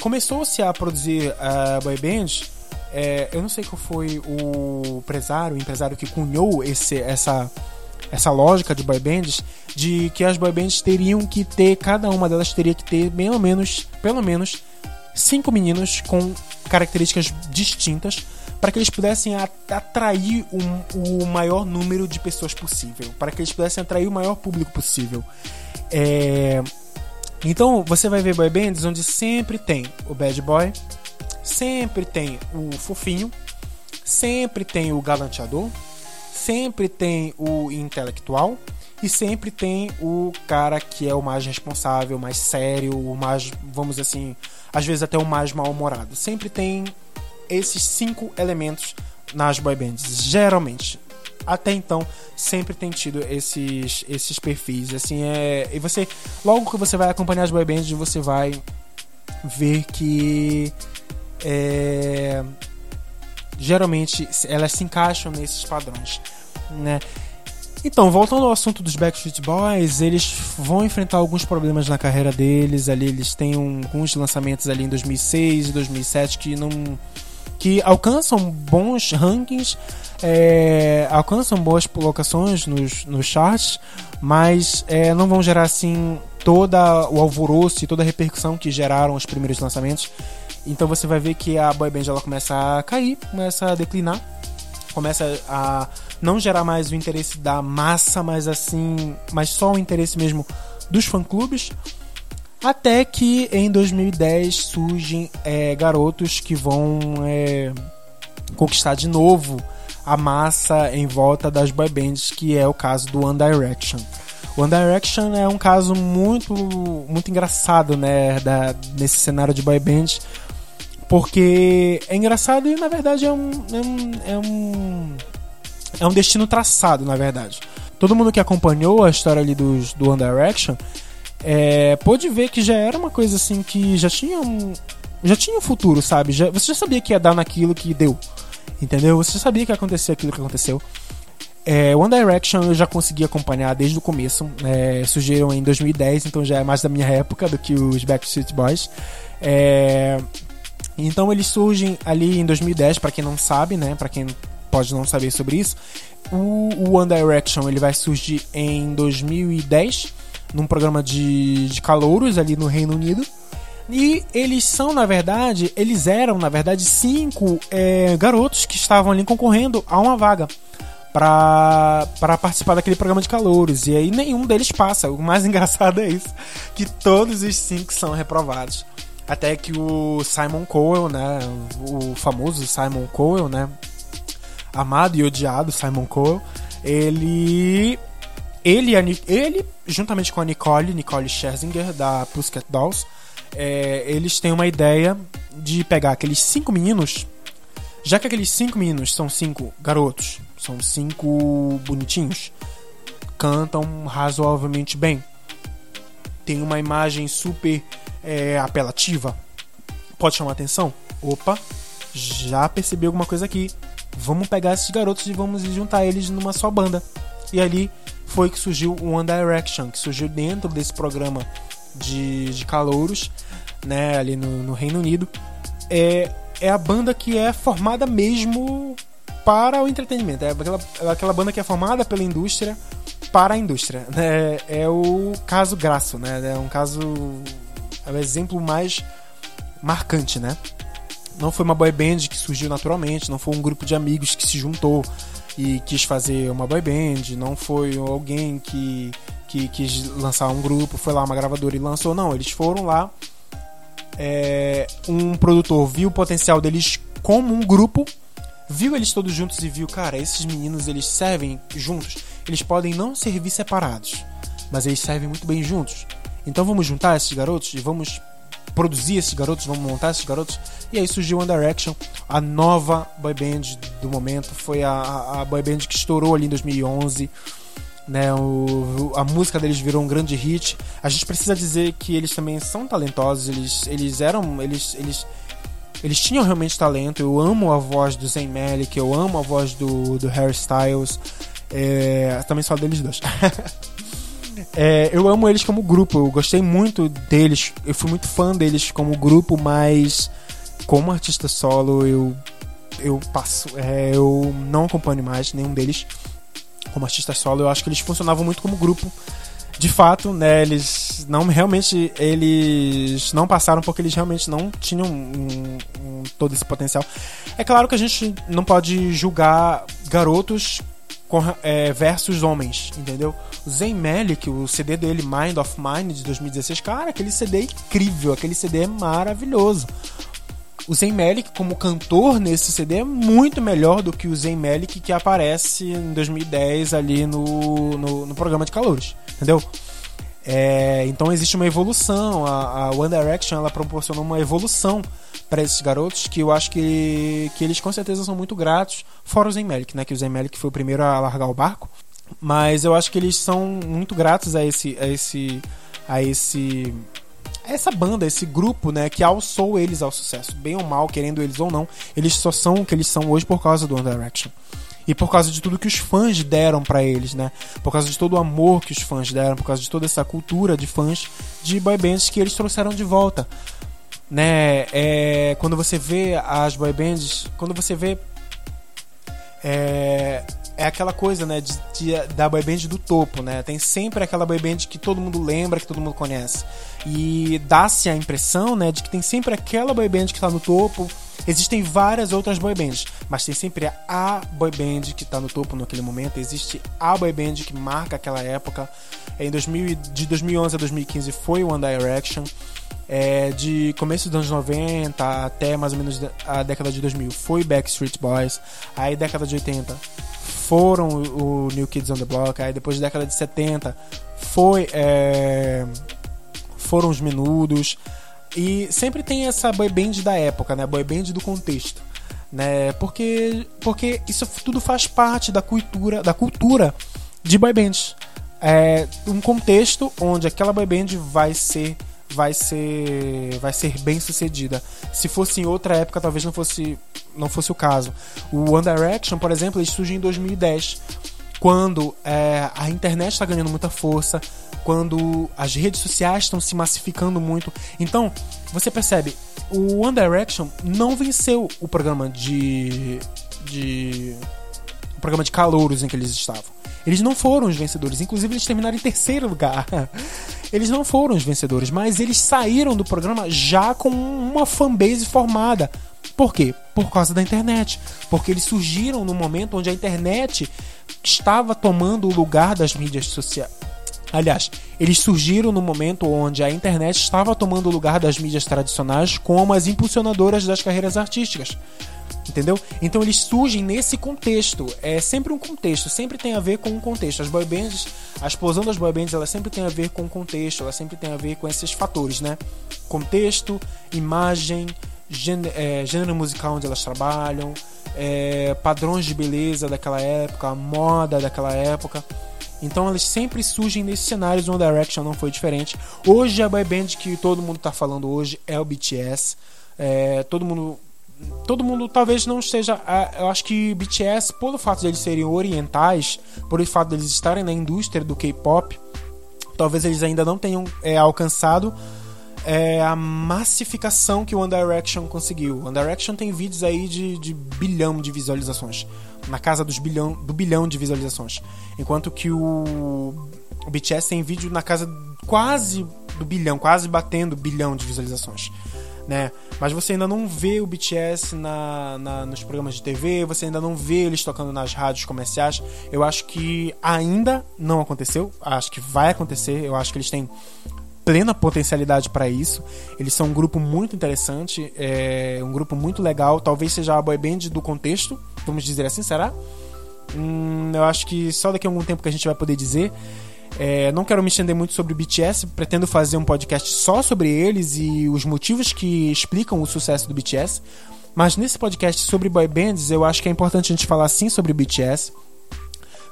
Começou-se a produzir uh, boy bands, é, eu não sei qual foi o empresário, o empresário que cunhou esse, essa essa lógica de boy bands de que as boy bands teriam que ter cada uma delas teria que ter pelo menos pelo menos cinco meninos com características distintas para que eles pudessem atrair um, o maior número de pessoas possível, para que eles pudessem atrair o maior público possível. É... Então você vai ver boy bands onde sempre tem o bad boy, sempre tem o fofinho, sempre tem o galanteador, sempre tem o intelectual e sempre tem o cara que é o mais responsável, mais sério, o mais, vamos assim, às vezes até o mais mal-humorado. Sempre tem esses cinco elementos nas boy bands, geralmente. Até então, sempre tem tido esses, esses perfis. Assim, é. E você. Logo que você vai acompanhar as boy bands, você vai ver que. É, geralmente elas se encaixam nesses padrões né? Então, voltando ao assunto dos Backstreet Boys, eles vão enfrentar alguns problemas na carreira deles. Ali eles têm um, alguns lançamentos ali em 2006 e 2007 que não que alcançam bons rankings, é, alcançam boas colocações nos, nos charts, mas é, não vão gerar assim toda o alvoroço e toda a repercussão que geraram os primeiros lançamentos. Então você vai ver que a boy band ela começa a cair, começa a declinar, começa a não gerar mais o interesse da massa, mas assim, mas só o interesse mesmo dos fã-clubes. Até que em 2010 surgem é, garotos que vão é, conquistar de novo a massa em volta das boy bands, que é o caso do One Direction. One Direction é um caso muito muito engraçado, né, da, nesse cenário de boy band, porque é engraçado e na verdade é um, é um, é um é um destino traçado, na verdade. Todo mundo que acompanhou a história ali dos, do One Direction é, pôde ver que já era uma coisa assim que já tinha um, já tinha um futuro, sabe? Já, você já sabia que ia dar naquilo que deu, entendeu? Você já sabia que ia acontecer aquilo que aconteceu. É, One Direction eu já consegui acompanhar desde o começo. É, surgiram em 2010, então já é mais da minha época do que os Backstreet Boys. É, então eles surgem ali em 2010, para quem não sabe, né? Para quem pode não saber sobre isso. O, o One Direction ele vai surgir em 2010 num programa de, de calouros ali no Reino Unido. E eles são, na verdade, eles eram, na verdade, cinco é, garotos que estavam ali concorrendo a uma vaga para participar daquele programa de calouros. E aí nenhum deles passa. O mais engraçado é isso: que todos os cinco são reprovados. Até que o Simon Cowell, né? O famoso Simon Cowell, né? amado e odiado Simon Cowell, ele ele, ele juntamente com a Nicole, Nicole Scherzinger da Pussycat Dolls, é, eles têm uma ideia de pegar aqueles cinco meninos, já que aqueles cinco meninos são cinco garotos, são cinco bonitinhos, cantam razoavelmente bem, tem uma imagem super é, apelativa, pode chamar atenção. Opa, já percebi alguma coisa aqui vamos pegar esses garotos e vamos juntar eles numa só banda. E ali foi que surgiu o One Direction, que surgiu dentro desse programa de, de calouros, né, ali no, no Reino Unido. É, é a banda que é formada mesmo para o entretenimento. É aquela, é aquela banda que é formada pela indústria para a indústria. Né? É o caso Graço, né? É um caso. É o exemplo mais marcante, né? Não foi uma boy band que surgiu naturalmente, não foi um grupo de amigos que se juntou e quis fazer uma boy band, não foi alguém que, que quis lançar um grupo, foi lá uma gravadora e lançou, não, eles foram lá. É, um produtor viu o potencial deles como um grupo, viu eles todos juntos e viu, cara, esses meninos eles servem juntos, eles podem não servir separados, mas eles servem muito bem juntos. Então vamos juntar esses garotos e vamos produzir esses garotos, vamos montar esses garotos. E aí surgiu One Direction, a nova boy band do momento. Foi a, a boy band que estourou ali em 2011. Né, o, a música deles virou um grande hit. A gente precisa dizer que eles também são talentosos. Eles, eles eram. Eles, eles, eles tinham realmente talento. Eu amo a voz do Zayn Malik, eu amo a voz do, do Harry Styles. É, também só deles dois. É, eu amo eles como grupo, eu gostei muito deles, eu fui muito fã deles como grupo, mas como artista solo eu eu passo, é, eu não acompanho mais nenhum deles como artista solo. Eu acho que eles funcionavam muito como grupo. De fato, né, eles não realmente eles não passaram porque eles realmente não tinham um, um, todo esse potencial. É claro que a gente não pode julgar garotos é, versus homens, entendeu? O Zayn Malik, o CD dele, Mind of Mine, de 2016, cara, aquele CD é incrível, aquele CD é maravilhoso. O Zayn Malik, como cantor nesse CD, é muito melhor do que o Zayn Malik que aparece em 2010 ali no, no, no programa de calores, entendeu? É, então existe uma evolução. A, a, One Direction ela proporcionou uma evolução para esses garotos que eu acho que, que eles com certeza são muito gratos. Fora o Zayn Malik, né? Que o Zayn Malik foi o primeiro a largar o barco. Mas eu acho que eles são muito gratos a esse, a esse, a esse, essa banda, esse grupo, né, que alçou eles ao sucesso, bem ou mal, querendo eles ou não, eles só são o que eles são hoje por causa do One Direction e por causa de tudo que os fãs deram para eles, né? Por causa de todo o amor que os fãs deram, por causa de toda essa cultura de fãs de boy bands que eles trouxeram de volta, né? É, quando você vê as boy bands, quando você vê é, é aquela coisa, né, de, de, da boy band do topo, né? Tem sempre aquela boy band que todo mundo lembra, que todo mundo conhece. E dá-se a impressão, né, de que tem sempre aquela boy band que tá no topo. Existem várias outras boy bands, mas tem sempre a boy band que tá no topo naquele momento. Existe a boy band que marca aquela época. Em 2000, de 2011 a 2015 foi One Direction. É, de começo dos anos 90 até mais ou menos a década de 2000 foi Backstreet Boys. Aí década de 80 foram o New Kids on the Block, aí depois da década de 70 foi é, foram os Menudos e sempre tem essa boy band da época, né? Boy band do contexto, né? Porque porque isso tudo faz parte da cultura da cultura de boy bands. É um contexto onde aquela boy band vai ser vai ser vai ser bem sucedida. Se fosse em outra época, talvez não fosse não fosse o caso. O One Direction, por exemplo, ele surge em 2010, quando é, a internet está ganhando muita força, quando as redes sociais estão se massificando muito. Então, você percebe, o One Direction não venceu o programa de de o programa de calouros em que eles estavam. Eles não foram os vencedores, inclusive eles terminaram em terceiro lugar. Eles não foram os vencedores, mas eles saíram do programa já com uma fanbase formada. Por quê? Por causa da internet. Porque eles surgiram no momento onde a internet estava tomando o lugar das mídias sociais. Aliás, eles surgiram no momento onde a internet estava tomando o lugar das mídias tradicionais como as impulsionadoras das carreiras artísticas entendeu? Então eles surgem nesse contexto. É sempre um contexto, sempre tem a ver com um contexto. As boy bands, a explosão das boy bands, ela sempre tem a ver com o contexto, ela sempre tem a ver com esses fatores, né? Contexto, imagem, é, gênero musical onde elas trabalham, é, padrões de beleza daquela época, moda daquela época. Então eles sempre surgem nesses cenários. One Direction não foi diferente. Hoje a boy band que todo mundo está falando hoje é o BTS. É, todo mundo todo mundo talvez não esteja. Eu acho que BTS, pelo fato de eles serem orientais, por o fato de eles estarem na indústria do K-pop, talvez eles ainda não tenham é, alcançado é a massificação que o One Direction conseguiu. One Direction tem vídeos aí de, de bilhão de visualizações. Na casa dos bilhão, do bilhão de visualizações. Enquanto que o, o BTS tem vídeo na casa quase do bilhão, quase batendo bilhão de visualizações. Né? Mas você ainda não vê o BTS na, na, nos programas de TV, você ainda não vê eles tocando nas rádios comerciais. Eu acho que ainda não aconteceu, acho que vai acontecer. Eu acho que eles têm plena potencialidade para isso. Eles são um grupo muito interessante, é um grupo muito legal. Talvez seja a boy band do contexto, vamos dizer assim, será? Hum, eu acho que só daqui a algum tempo que a gente vai poder dizer. É, não quero me estender muito sobre o BTS, pretendo fazer um podcast só sobre eles e os motivos que explicam o sucesso do BTS. Mas nesse podcast sobre boy bands, eu acho que é importante a gente falar sim sobre o BTS,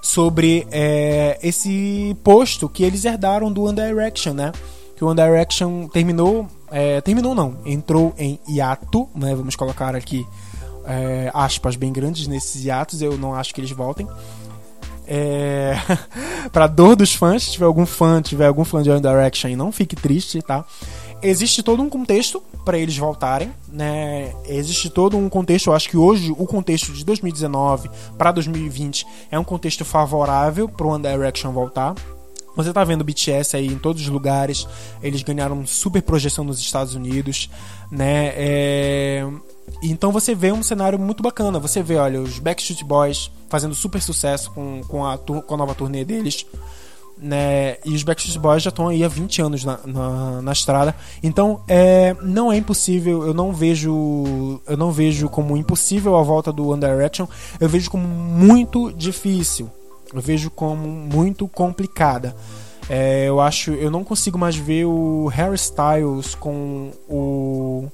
sobre é, esse posto que eles herdaram do One Direction, né? Que o One Direction terminou, é, terminou não, entrou em hiato, né? Vamos colocar aqui é, aspas bem grandes nesses hiatos. Eu não acho que eles voltem. É... para dor dos fãs, se tiver algum fã, tiver algum fã de One Direction, não fique triste, tá? Existe todo um contexto para eles voltarem, né? Existe todo um contexto, eu acho que hoje o contexto de 2019 para 2020 é um contexto favorável para One Direction voltar. Você tá vendo o BTS aí em todos os lugares, eles ganharam super projeção nos Estados Unidos, né? É... Então você vê um cenário muito bacana. Você vê, olha, os Backstreet Boys fazendo super sucesso com, com, a, com a nova turnê deles. Né? E os Backstreet Boys já estão aí há 20 anos na, na, na estrada. Então é, não é impossível, eu não vejo. Eu não vejo como impossível a volta do One Direction. Eu vejo como muito difícil eu vejo como muito complicada. É, eu acho, eu não consigo mais ver o Harry Styles com o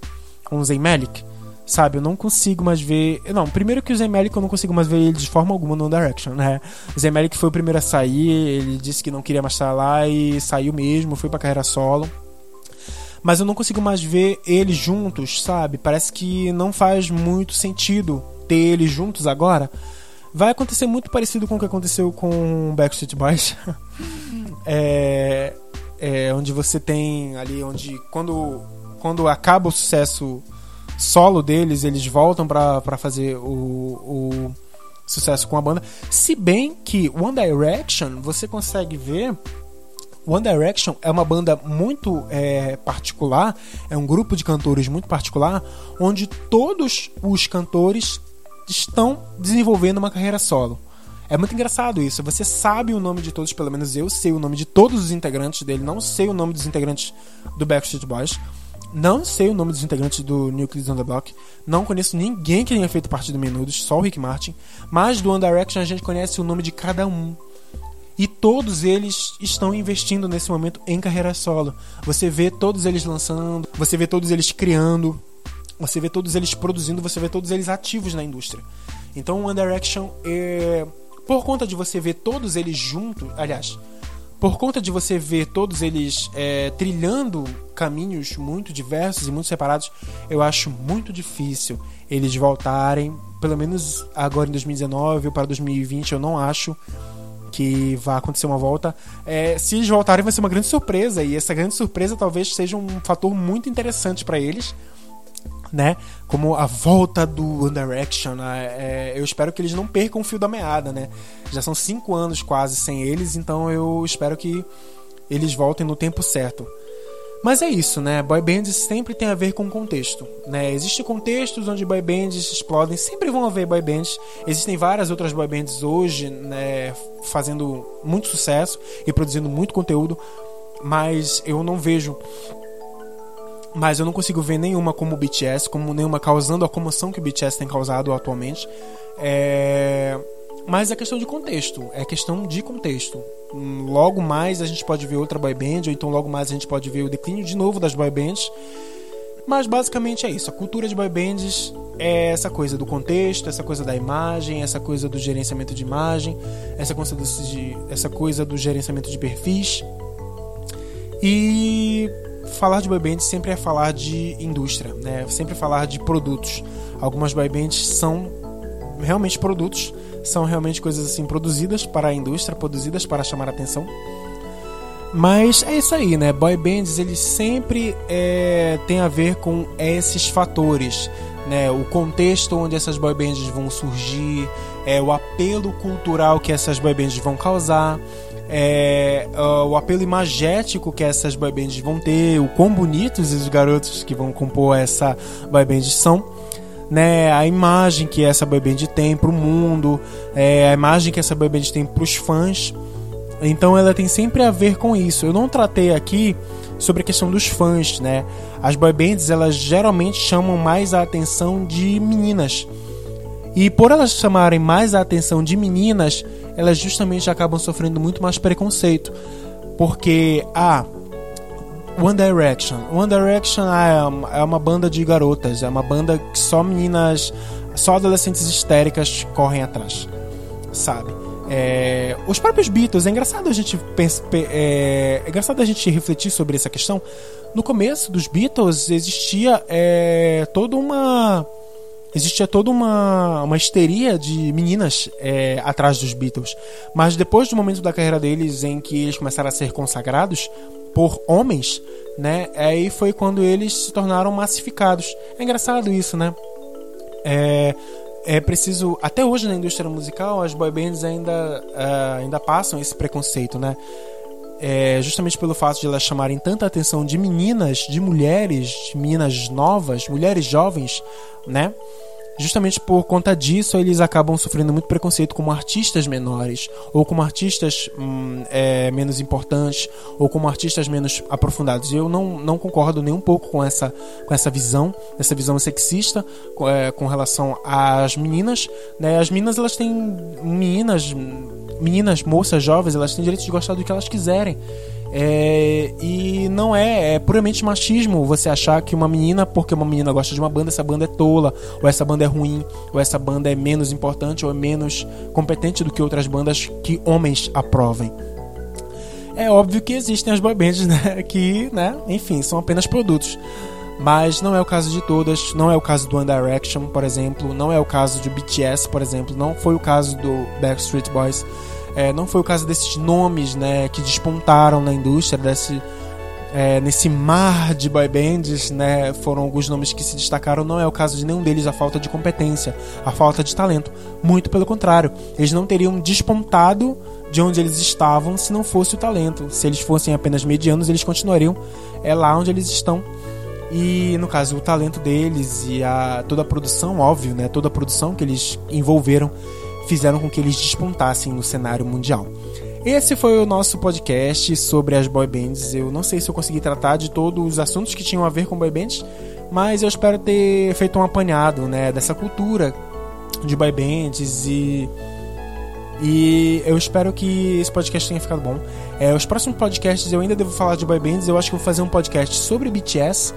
com o Zayn Malik, sabe? Eu não consigo mais ver. Não, primeiro que o Zayn Malik eu não consigo mais ver ele de forma alguma no Direction, né? O Zayn Malik foi o primeiro a sair, ele disse que não queria mais estar lá e saiu mesmo, foi para carreira solo. Mas eu não consigo mais ver eles juntos, sabe? Parece que não faz muito sentido ter eles juntos agora vai acontecer muito parecido com o que aconteceu com Backstreet Boys. é, é, onde você tem ali, onde quando, quando acaba o sucesso solo deles, eles voltam para fazer o, o sucesso com a banda. Se bem que One Direction, você consegue ver One Direction é uma banda muito é, particular, é um grupo de cantores muito particular, onde todos os cantores estão desenvolvendo uma carreira solo. É muito engraçado isso. Você sabe o nome de todos, pelo menos eu sei o nome de todos os integrantes dele. Não sei o nome dos integrantes do Backstreet Boys. Não sei o nome dos integrantes do New Kids on the Block. Não conheço ninguém que tenha feito parte do Menudos, só o Rick Martin. Mas do One Direction a gente conhece o nome de cada um. E todos eles estão investindo nesse momento em carreira solo. Você vê todos eles lançando, você vê todos eles criando, você vê todos eles produzindo, você vê todos eles ativos na indústria. Então, One Direction, é... por conta de você ver todos eles juntos, aliás, por conta de você ver todos eles é, trilhando caminhos muito diversos e muito separados, eu acho muito difícil eles voltarem, pelo menos agora em 2019 ou para 2020, eu não acho que vai acontecer uma volta. É, se eles voltarem, vai ser uma grande surpresa, e essa grande surpresa talvez seja um fator muito interessante para eles né? Como a volta do One Direction. Né? É, eu espero que eles não percam o fio da meada, né? Já são cinco anos quase sem eles, então eu espero que eles voltem no tempo certo. Mas é isso, né? Boy bands sempre tem a ver com contexto, né? Existem contextos onde boy bands explodem, sempre vão haver boy bands. Existem várias outras boy bands hoje, né, fazendo muito sucesso e produzindo muito conteúdo, mas eu não vejo mas eu não consigo ver nenhuma como o BTS, como nenhuma causando a comoção que o BTS tem causado atualmente. É... Mas é questão de contexto, é questão de contexto. Logo mais a gente pode ver outra boy band, ou então logo mais a gente pode ver o declínio de novo das boy bands. Mas basicamente é isso. A cultura de boy bands é essa coisa do contexto, essa coisa da imagem, essa coisa do gerenciamento de imagem, essa coisa do, essa coisa do gerenciamento de perfis. E falar de boy bands sempre é falar de indústria, né? Sempre falar de produtos. Algumas boy bands são realmente produtos, são realmente coisas assim produzidas para a indústria, produzidas para chamar a atenção. Mas é isso aí, né? Boy bands eles sempre é, tem a ver com esses fatores, né? O contexto onde essas boy bands vão surgir, é, o apelo cultural que essas boy bands vão causar, é, uh, o apelo imagético que essas boy bands vão ter, o quão bonitos os garotos que vão compor essa boy band são. Né, a imagem que essa boy band tem para o mundo, é, a imagem que essa boy band tem para os fãs. Então ela tem sempre a ver com isso. Eu não tratei aqui sobre a questão dos fãs, né? As boy bands elas geralmente chamam mais a atenção de meninas. E por elas chamarem mais a atenção de meninas, elas justamente acabam sofrendo muito mais preconceito. Porque, ah, One Direction. One Direction ah, é uma banda de garotas, é uma banda que só meninas, só adolescentes histéricas correm atrás, sabe? É, os próprios Beatles, é engraçado a gente é, é, engraçado a gente refletir sobre essa questão. No começo dos Beatles existia é, toda uma existia toda uma, uma histeria de meninas é, atrás dos Beatles. Mas depois do momento da carreira deles em que eles começaram a ser consagrados por homens, né? Aí foi quando eles se tornaram massificados. É engraçado isso, né? É, é preciso até hoje na indústria musical as boy bands ainda uh, ainda passam esse preconceito, né? É, justamente pelo fato de elas chamarem tanta atenção de meninas, de mulheres, de meninas novas, mulheres jovens, né? Justamente por conta disso eles acabam sofrendo muito preconceito como artistas menores ou como artistas hum, é, menos importantes ou como artistas menos aprofundados eu não, não concordo nem um pouco com essa, com essa visão essa visão sexista é, com relação às meninas né? as meninas elas têm meninas meninas moças jovens elas têm direito de gostar do que elas quiserem é, e não é, é puramente machismo você achar que uma menina, porque uma menina gosta de uma banda, essa banda é tola, ou essa banda é ruim, ou essa banda é menos importante ou é menos competente do que outras bandas que homens aprovem. É óbvio que existem as boy bands, né, que, né, enfim, são apenas produtos. Mas não é o caso de todas, não é o caso do One Direction, por exemplo, não é o caso de BTS, por exemplo, não foi o caso do Backstreet Boys. É, não foi o caso desses nomes né, que despontaram na indústria, desse, é, nesse mar de boy bands, né, foram alguns nomes que se destacaram. Não é o caso de nenhum deles a falta de competência, a falta de talento. Muito pelo contrário, eles não teriam despontado de onde eles estavam se não fosse o talento. Se eles fossem apenas medianos, eles continuariam é, lá onde eles estão. E no caso, o talento deles e a, toda a produção, óbvio, né, toda a produção que eles envolveram fizeram com que eles despontassem no cenário mundial. Esse foi o nosso podcast sobre as boy bands. Eu não sei se eu consegui tratar de todos os assuntos que tinham a ver com boy bands, mas eu espero ter feito um apanhado, né, dessa cultura de boy bands e e eu espero que esse podcast tenha ficado bom. É, os próximos podcasts eu ainda devo falar de boy bands. Eu acho que vou fazer um podcast sobre BTS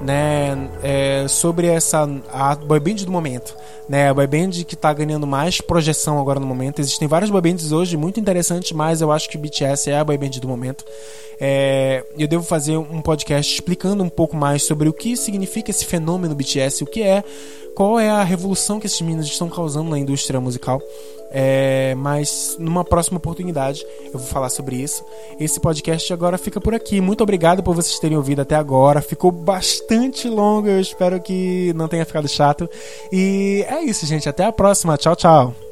né, é, sobre essa a boy band do momento, né, a boy band que está ganhando mais projeção agora no momento. Existem várias boy bands hoje muito interessantes, mas eu acho que o BTS é a boy band do momento. É, eu devo fazer um podcast explicando um pouco mais sobre o que significa esse fenômeno BTS, o que é, qual é a revolução que esses meninos estão causando na indústria musical. É, mas numa próxima oportunidade eu vou falar sobre isso. Esse podcast agora fica por aqui. Muito obrigado por vocês terem ouvido até agora. Ficou bastante longo, eu espero que não tenha ficado chato. E é isso, gente. Até a próxima. Tchau, tchau.